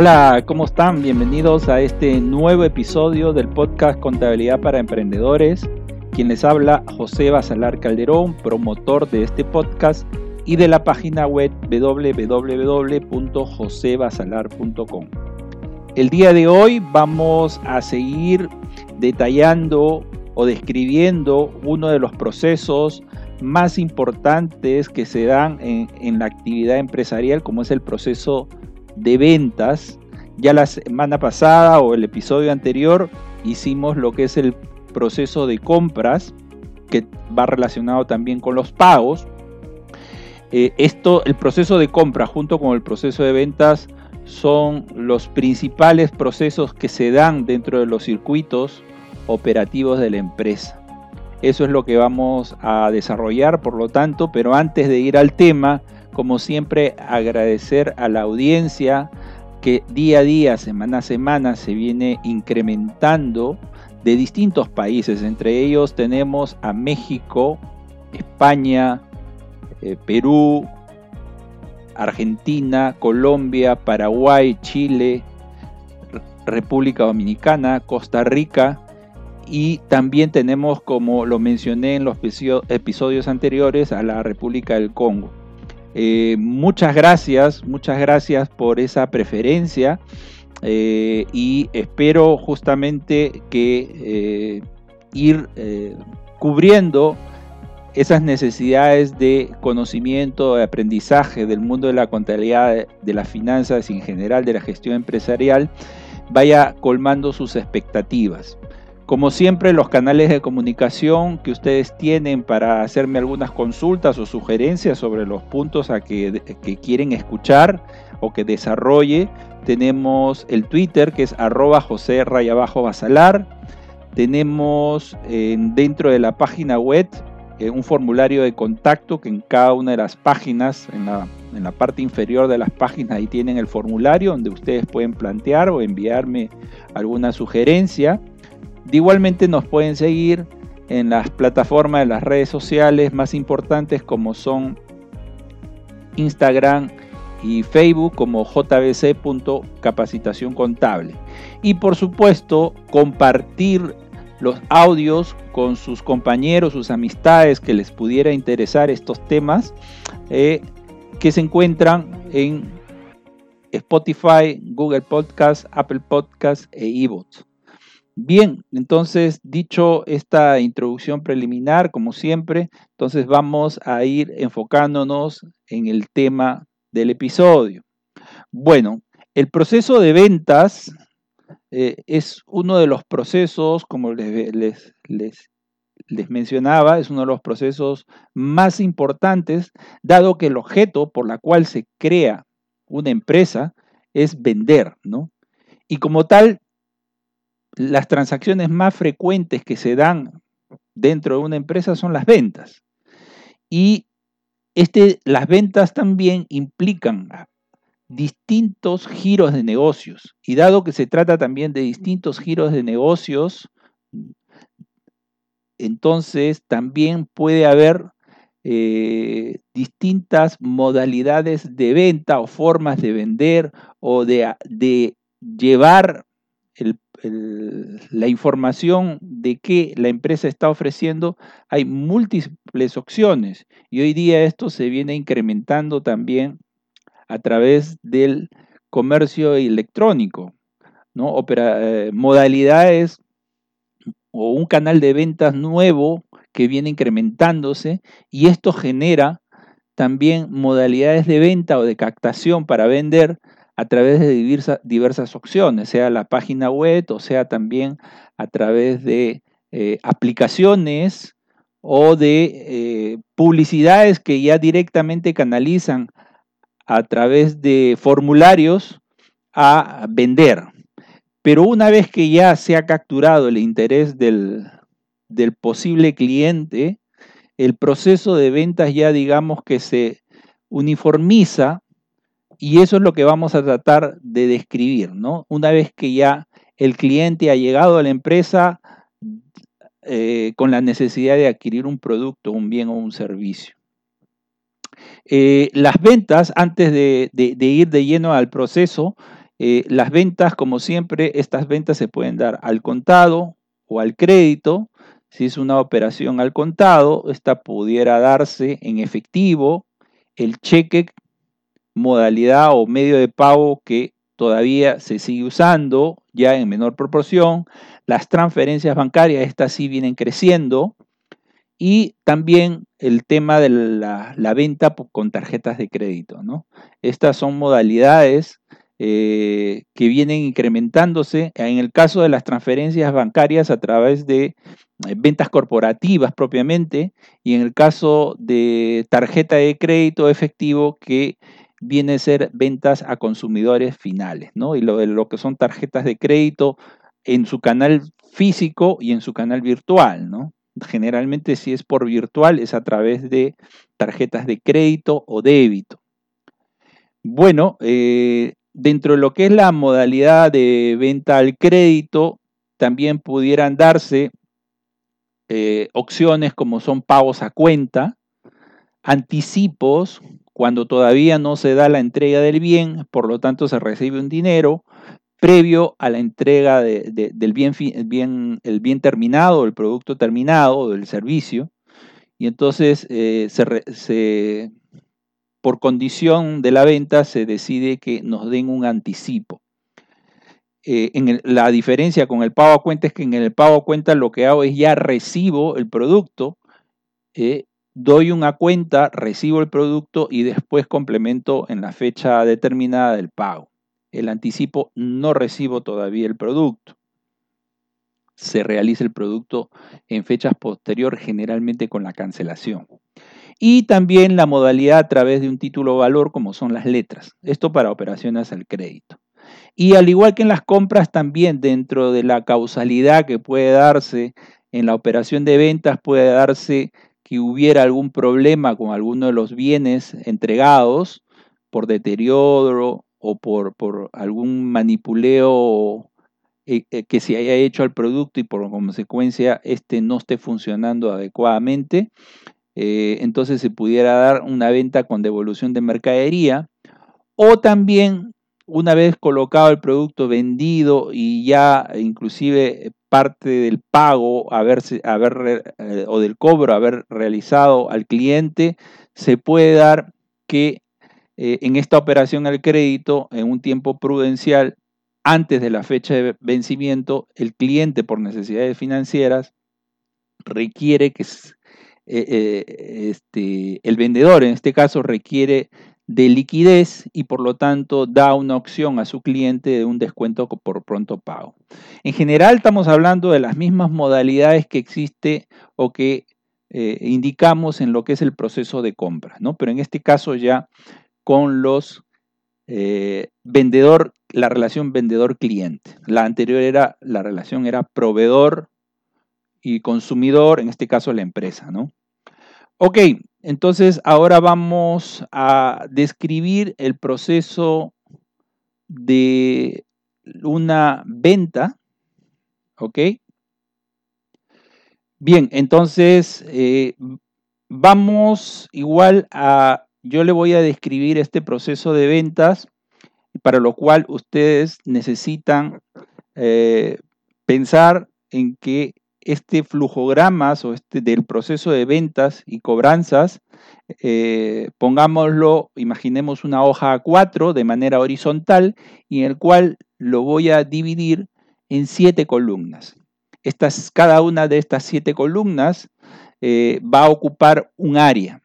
Hola, ¿cómo están? Bienvenidos a este nuevo episodio del podcast Contabilidad para Emprendedores. Quien les habla, José Basalar Calderón, promotor de este podcast y de la página web www.josebasalar.com. El día de hoy vamos a seguir detallando o describiendo uno de los procesos más importantes que se dan en, en la actividad empresarial, como es el proceso de ventas. Ya la semana pasada o el episodio anterior hicimos lo que es el proceso de compras, que va relacionado también con los pagos. Eh, esto, el proceso de compra junto con el proceso de ventas son los principales procesos que se dan dentro de los circuitos operativos de la empresa. Eso es lo que vamos a desarrollar, por lo tanto, pero antes de ir al tema, como siempre, agradecer a la audiencia que día a día, semana a semana, se viene incrementando de distintos países. Entre ellos tenemos a México, España, eh, Perú, Argentina, Colombia, Paraguay, Chile, República Dominicana, Costa Rica y también tenemos, como lo mencioné en los episodios anteriores, a la República del Congo. Eh, muchas gracias, muchas gracias por esa preferencia eh, y espero justamente que eh, ir cubriendo esas necesidades de conocimiento, de aprendizaje del mundo de la contabilidad, de las finanzas y en general de la gestión empresarial, vaya colmando sus expectativas. Como siempre, los canales de comunicación que ustedes tienen para hacerme algunas consultas o sugerencias sobre los puntos a que, quieren escuchar o que desarrolle, tenemos el Twitter que es arroba José Rayabajo Basalar. Tenemos dentro de la página web eh, un formulario de contacto que en cada una de las páginas, en la, en la parte inferior de las páginas, ahí tienen el formulario donde ustedes pueden plantear o enviarme alguna sugerencia. Igualmente nos pueden seguir en las plataformas de las redes sociales más importantes como son Instagram y Facebook como jbc.capacitación contable. Y por supuesto compartir los audios con sus compañeros, sus amistades que les pudiera interesar estos temas eh, que se encuentran en Spotify, Google Podcast, Apple Podcast e eBooks. Bien, entonces dicho esta introducción preliminar, como siempre, entonces vamos a ir enfocándonos en el tema del episodio. Bueno, el proceso de ventas eh, es uno de los procesos, como les, les, les, mencionaba, es uno de los procesos más importantes, dado que el objeto por la cual se crea una empresa es vender, ¿no? Y como tal, las transacciones más frecuentes que se dan dentro de una empresa son las ventas. Y este, las ventas también implican distintos giros de negocios. Y dado que se trata también de distintos giros de negocios, entonces también puede haber eh, distintas modalidades de venta o formas de vender o de, de llevar la información de que la empresa está ofreciendo, hay múltiples opciones y hoy día esto se viene incrementando también a través del comercio electrónico, ¿no? Eh, modalidades o un canal de ventas nuevo que viene incrementándose y esto genera también modalidades de venta o de captación para vender a través de diversas opciones, sea la página web o sea también a través de eh, aplicaciones o de eh, publicidades que ya directamente canalizan a través de formularios a vender. Pero una vez que ya se ha capturado el interés del, del posible cliente, el proceso de ventas ya digamos que se uniformiza y eso es lo que vamos a tratar de describir, ¿no? Una vez que ya el cliente ha llegado a la empresa eh, con la necesidad de adquirir un producto, un bien o un servicio. Eh, las ventas, antes de, ir de lleno al proceso, Eh, las ventas, como siempre, estas ventas se pueden dar al contado o al crédito. Si es una operación al contado, esta pudiera darse en efectivo, el cheque, modalidad o medio de pago que todavía se sigue usando, ya en menor proporción. Las transferencias bancarias, estas sí vienen creciendo. Y también el tema de la, venta con tarjetas de crédito. ¿no? Estas son modalidades eh, que vienen incrementándose en el caso de las transferencias bancarias a través de eh, ventas corporativas propiamente y en el caso de tarjeta de crédito efectivo que viene a ser ventas a consumidores finales, ¿no? Y lo, lo que son tarjetas de crédito en su canal físico y en su canal virtual, ¿no? Generalmente si es por virtual es a través de tarjetas de crédito o débito. Bueno, eh, dentro de lo que es la modalidad de venta al crédito, también pudieran darse eh, opciones como son pagos a cuenta, anticipos, cuando todavía no se da la entrega del bien, por lo tanto se recibe un dinero, previo a la entrega del bien, el bien terminado, el producto terminado, del servicio. Y entonces, eh, por condición de la venta, se decide que nos den un anticipo. Eh, en la diferencia con el pago a cuenta es que en el pago a cuenta lo que hago es ya recibo el producto, eh, doy una cuenta, recibo el producto y después complemento en la fecha determinada del pago el anticipo no recibo todavía el producto. Se realiza el producto en fechas posteriores, generalmente con la cancelación. Y también la modalidad a través de un título valor, como son las letras. Esto para operaciones al crédito. Y al igual que en las compras, también dentro de la causalidad que puede darse en la operación de ventas, puede darse que hubiera algún problema con alguno de los bienes entregados por deterioro o por, algún manipuleo eh, eh, que se haya hecho al producto y por consecuencia este no esté funcionando adecuadamente, eh, entonces se pudiera dar una venta con devolución de mercadería o también una vez colocado el producto vendido y ya inclusive parte del pago haberse, haber, o del cobro haber realizado al cliente, se puede dar que eh, en esta operación al crédito, en un tiempo prudencial, antes de la fecha de vencimiento, el cliente por necesidades financieras requiere que eh, eh, este, el vendedor, en este caso, requiere de liquidez y por lo tanto da una opción a su cliente de un descuento por pronto pago. En general estamos hablando de las mismas modalidades que existe o que indicamos en lo que es el proceso de compra, ¿no? Pero en este caso ya con los eh, vendedor, la relación vendedor-cliente. La anterior era, la relación era proveedor y consumidor, en este caso la empresa, ¿no? Ok, entonces ahora vamos a describir el proceso de una venta, ¿ok? Bien, entonces eh, vamos igual a yo le voy a describir este proceso de ventas, para lo cual ustedes necesitan eh, pensar en que este flujogramas o este del proceso de ventas y cobranzas, eh, pongámoslo, imaginemos una hoja A4 de manera horizontal y en el cual lo voy a dividir en siete columnas. Estas, cada una de estas siete columnas eh, va a ocupar un área.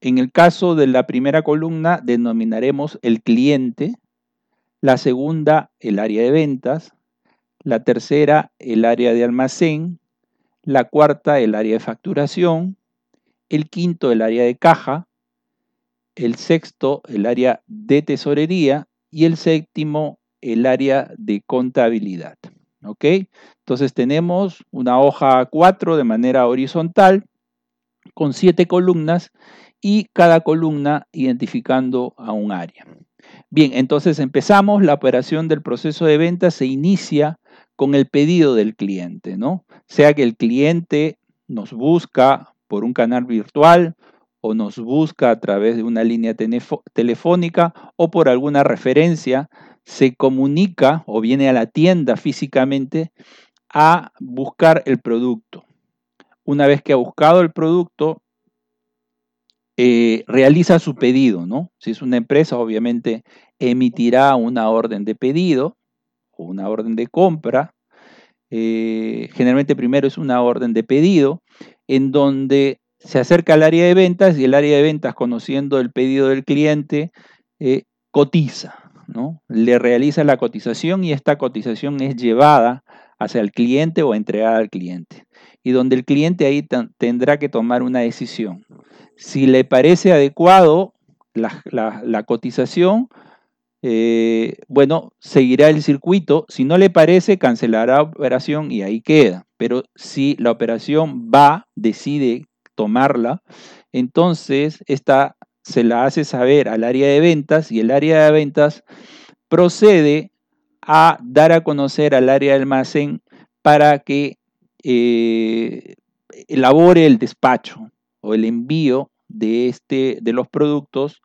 En el caso de la primera columna denominaremos el cliente, la segunda el área de ventas, la tercera el área de almacén, la cuarta el área de facturación, el quinto el área de caja, el sexto el área de tesorería y el séptimo el área de contabilidad. ¿Ok? Entonces tenemos una hoja 4 de manera horizontal con siete columnas y cada columna identificando a un área. Bien, entonces empezamos, la operación del proceso de venta se inicia con el pedido del cliente, ¿no? Sea que el cliente nos busca por un canal virtual o nos busca a través de una línea telefónica o por alguna referencia se comunica o viene a la tienda físicamente a buscar el producto. Una vez que ha buscado el producto, eh, realiza su pedido, ¿no? Si es una empresa, obviamente emitirá una orden de pedido o una orden de compra. Eh, generalmente primero es una orden de pedido en donde se acerca al área de ventas y el área de ventas, conociendo el pedido del cliente, eh, cotiza, ¿no? Le realiza la cotización y esta cotización es llevada hacia el cliente o entregada al cliente. Y donde el cliente ahí tendrá que tomar una decisión. Si le parece adecuado la, cotización, eh, bueno, seguirá el circuito. Si no le parece, cancelará la operación y ahí queda. Pero si la operación va, decide tomarla, entonces esta se la hace saber al área de ventas y el área de ventas procede a dar a conocer al área de almacén para que eh, elabore el despacho o el envío de, este, de los productos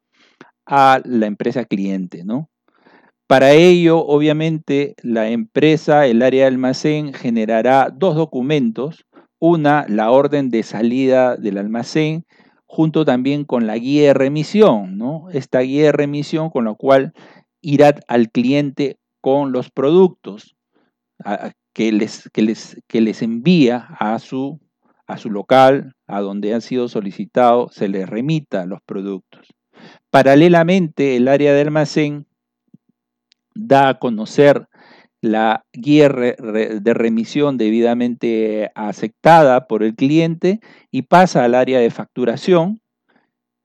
a la empresa cliente, ¿no? Para ello, obviamente, la empresa, el área de almacén, generará dos documentos. Una, la orden de salida del almacén, junto también con la guía de remisión, ¿no? Esta guía de remisión con la cual irá al cliente con los productos que, les, que, les, que les envía a su, a su local, a donde han sido solicitados, se les remita los productos. Paralelamente, el área de almacén da a conocer la guía de remisión debidamente aceptada por el cliente y pasa al área de facturación.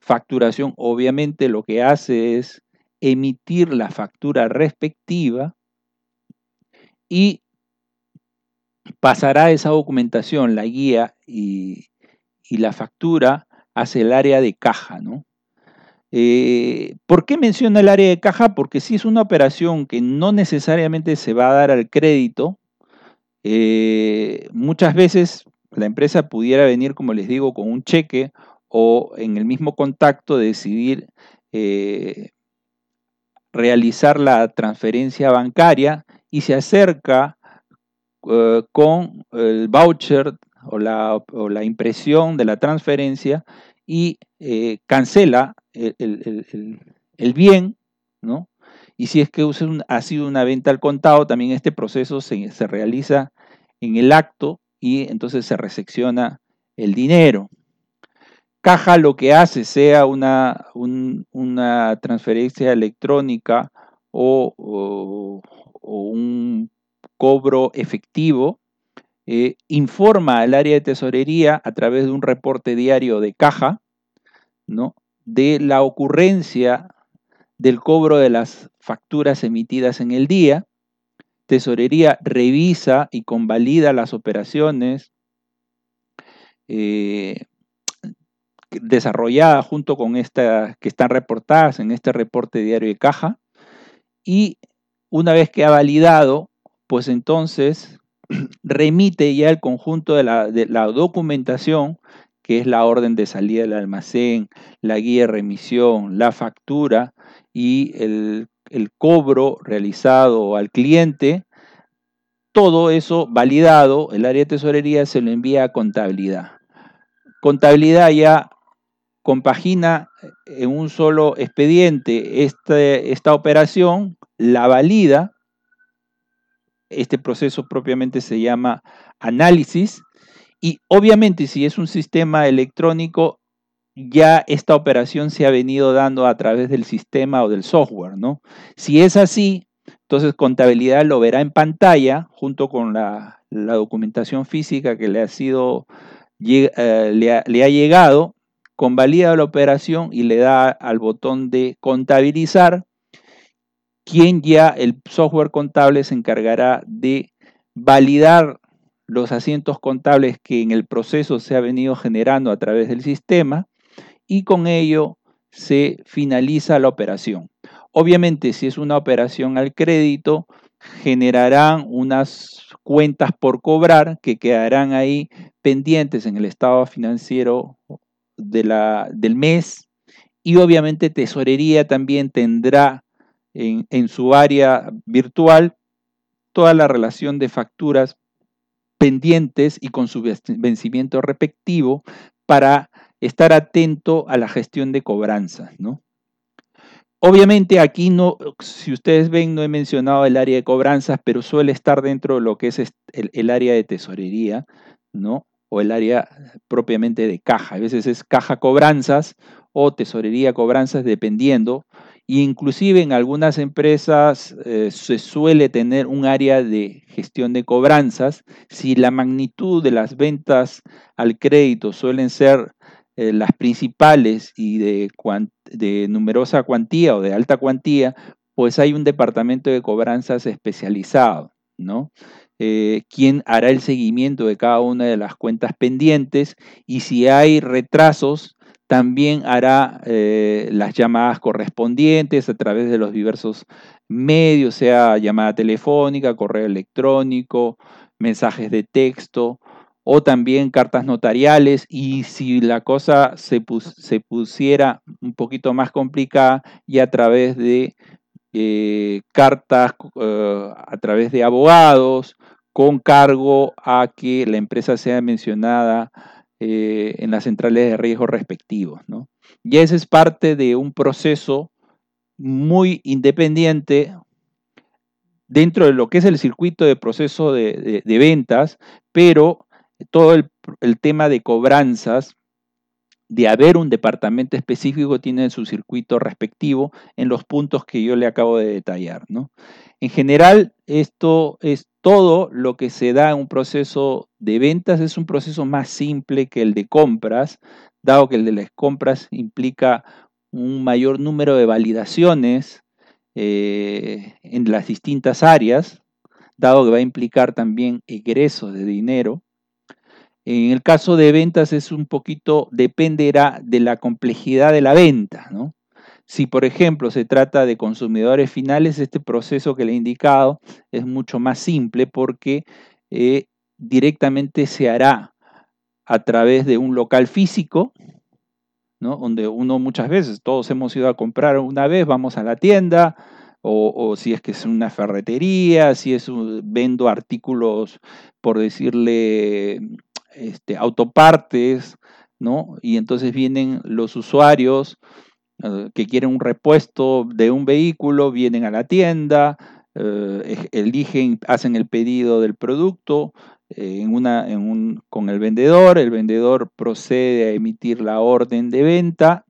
Facturación obviamente lo que hace es emitir la factura respectiva y pasará esa documentación, la guía y, la factura hacia el área de caja, ¿no? Eh, ¿Por qué menciona el área de caja? Porque si es una operación que no necesariamente se va a dar al crédito, eh, muchas veces la empresa pudiera venir, como les digo, con un cheque o en el mismo contacto decidir eh, realizar la transferencia bancaria y se acerca con el voucher o la, impresión de la transferencia y eh, cancela el, bien, ¿no? Y si es que ha sido una venta al contado, también este proceso se, se realiza en el acto y entonces se resecciona el dinero. Caja lo que hace, sea una, una transferencia electrónica o, un cobro efectivo, eh, informa al área de tesorería a través de un reporte diario de caja, ¿no? de la ocurrencia del cobro de las facturas emitidas en el día. Tesorería revisa y convalida las operaciones eh, desarrollada junto con estas que están reportadas en este reporte diario de caja. Y una vez que ha validado, pues entonces remite ya el conjunto de la, documentación, que es la orden de salida del almacén, la guía de remisión, la factura y el, el cobro realizado al cliente, todo eso validado, el área de tesorería se lo envía a contabilidad. Contabilidad ya compagina en un solo expediente este, esta operación, la valida, este proceso propiamente se llama análisis, y obviamente si es un sistema electrónico, ya esta operación se ha venido dando a través del sistema o del software, ¿no? Si es así, entonces contabilidad lo verá en pantalla junto con la, documentación física que le ha sido, eh, le ha llegado convalida la operación y le da al botón de contabilizar, quien ya el software contable se encargará de validar los asientos contables que en el proceso se ha venido generando a través del sistema y con ello se finaliza la operación. Obviamente, si es una operación al crédito, generarán unas cuentas por cobrar que quedarán ahí pendientes en el estado financiero del mes y obviamente tesorería también tendrá en, su área virtual toda la relación de facturas pendientes y con su vencimiento respectivo para estar atento a la gestión de cobranzas, ¿no? Obviamente aquí no, si ustedes ven, no he mencionado el área de cobranzas, pero suele estar dentro de lo que es el, el área de tesorería, ¿no? O el área propiamente de caja. A veces es caja cobranzas o tesorería cobranzas, dependiendo. E inclusive en algunas empresas eh, se suele tener un área de gestión de cobranzas. Si la magnitud de las ventas al crédito suelen ser eh, las principales y de, de numerosa cuantía o de alta cuantía, pues hay un departamento de cobranzas especializado, ¿no? Eh, quien hará el seguimiento de cada una de las cuentas pendientes y si hay retrasos, también hará eh, las llamadas correspondientes a través de los diversos medios, sea llamada telefónica, correo electrónico, mensajes de texto o también cartas notariales. Y si la cosa se, pusiera un poquito más complicada y a través de eh, cartas, eh, a través de abogados, con cargo a que la empresa sea mencionada eh, en las centrales de riesgo respectivos. ¿no? Y ese es parte de un proceso muy independiente dentro de lo que es el circuito de proceso de ventas, pero todo el, tema de cobranzas, de haber un departamento específico, tiene su circuito respectivo en los puntos que yo le acabo de detallar. ¿no? En general, esto es todo lo que se da en un proceso de ventas, es un proceso más simple que el de compras, dado que el de las compras implica un mayor número de validaciones eh, en las distintas áreas, dado que va a implicar también egresos de dinero. En el caso de ventas es un poquito, dependerá de la complejidad de la venta, ¿no? Si, por ejemplo, se trata de consumidores finales, este proceso que le he indicado es mucho más simple porque eh, directamente se hará a través de un local físico, ¿no? donde uno muchas veces, todos hemos ido a comprar una vez, vamos a la tienda, o, si es que es una ferretería, si es un, vendo artículos, por decirle, este, autopartes, ¿no? Y entonces vienen los usuarios que quieren un repuesto de un vehículo, vienen a la tienda, eh, eligen, hacen el pedido del producto eh, en una, en un, con el vendedor, el vendedor procede a emitir la orden de venta,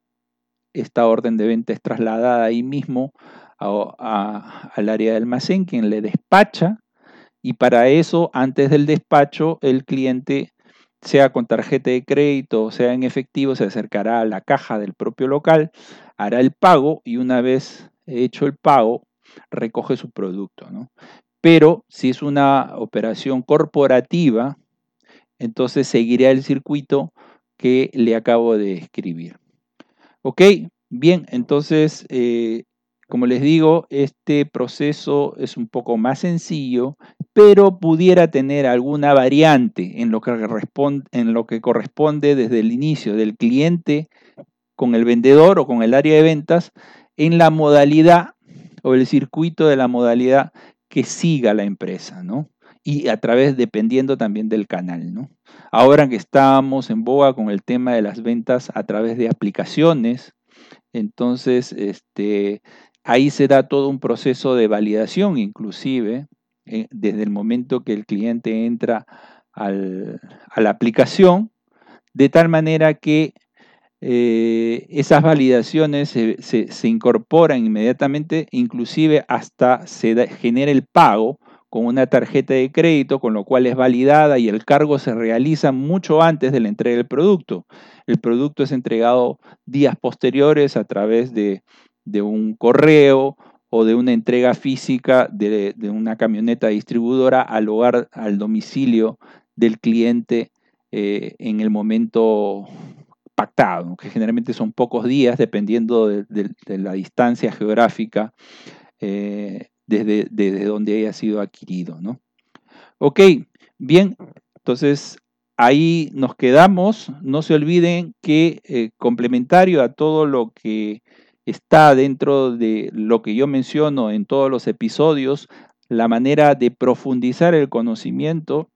esta orden de venta es trasladada ahí mismo al área de almacén, quien le despacha, y para eso, antes del despacho, el cliente sea con tarjeta de crédito o sea en efectivo, se acercará a la caja del propio local, hará el pago y una vez hecho el pago, recoge su producto. Pero si es una operación corporativa, entonces seguirá el circuito que le acabo de escribir. ¿Ok? Bien, entonces entonces como les digo, este proceso es un poco más sencillo, pero pudiera tener alguna variante en lo que corresponde desde el inicio del cliente con el vendedor o con el área de ventas en la modalidad o el circuito de la modalidad que siga la empresa, ¿no? Y a través, dependiendo también del canal, ¿no? Ahora que estamos en boga con el tema de las ventas a través de aplicaciones, entonces, este, Ahí se da todo un proceso de validación, inclusive, eh, desde el momento que el cliente entra a la aplicación, de tal manera que eh, esas validaciones se, incorporan inmediatamente, inclusive hasta se genera el pago con una tarjeta de crédito, con lo cual es validada y el cargo se realiza mucho antes de la entrega del producto. El producto es entregado días posteriores a través de de un correo o de una entrega física de, una camioneta distribuidora al hogar, al domicilio del cliente eh, en el momento pactado, que generalmente son pocos días dependiendo de, la distancia geográfica eh, desde, donde haya sido adquirido. ¿no? Ok, bien, entonces ahí nos quedamos. No se olviden que eh, complementario a todo lo que está dentro de lo que yo menciono en todos los episodios, la manera de profundizar el conocimiento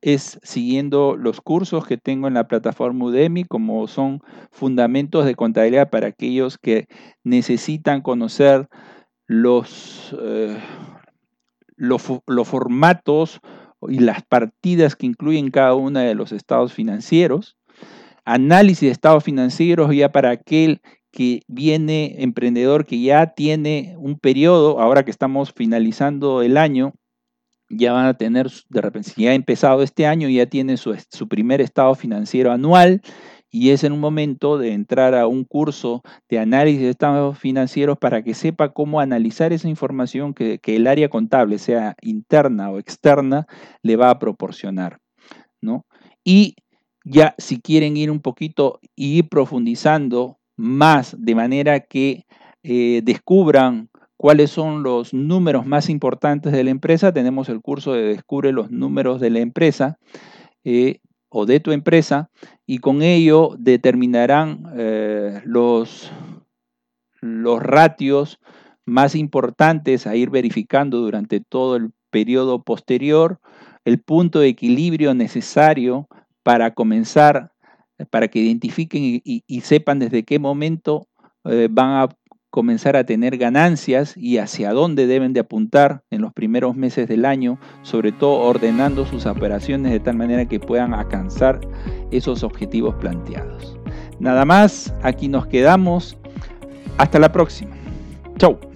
es siguiendo los cursos que tengo en la plataforma Udemy, como son fundamentos de contabilidad para aquellos que necesitan conocer los, eh, los, formatos y las partidas que incluyen cada uno de los estados financieros. Análisis de estados financieros ya para aquel que viene emprendedor que ya tiene un periodo, ahora que estamos finalizando el año, ya van a tener, de repente, si ya ha empezado este año, ya tiene su, primer estado financiero anual y es en un momento de entrar a un curso de análisis de estados financieros para que sepa cómo analizar esa información que, el área contable, sea interna o externa, le va a proporcionar. ¿no? Y ya si quieren ir un poquito y ir profundizando más de manera que eh, descubran cuáles son los números más importantes de la empresa, tenemos el curso de Descubre los números de la empresa eh, o de tu empresa y con ello determinarán eh, los, los ratios más importantes a ir verificando durante todo el periodo posterior, el punto de equilibrio necesario para comenzar, para que identifiquen y, sepan desde qué momento eh, van a comenzar a tener ganancias y hacia dónde deben de apuntar en los primeros meses del año, sobre todo ordenando sus operaciones de tal manera que puedan alcanzar esos objetivos planteados. Nada más, aquí nos quedamos. Hasta la próxima. Chau.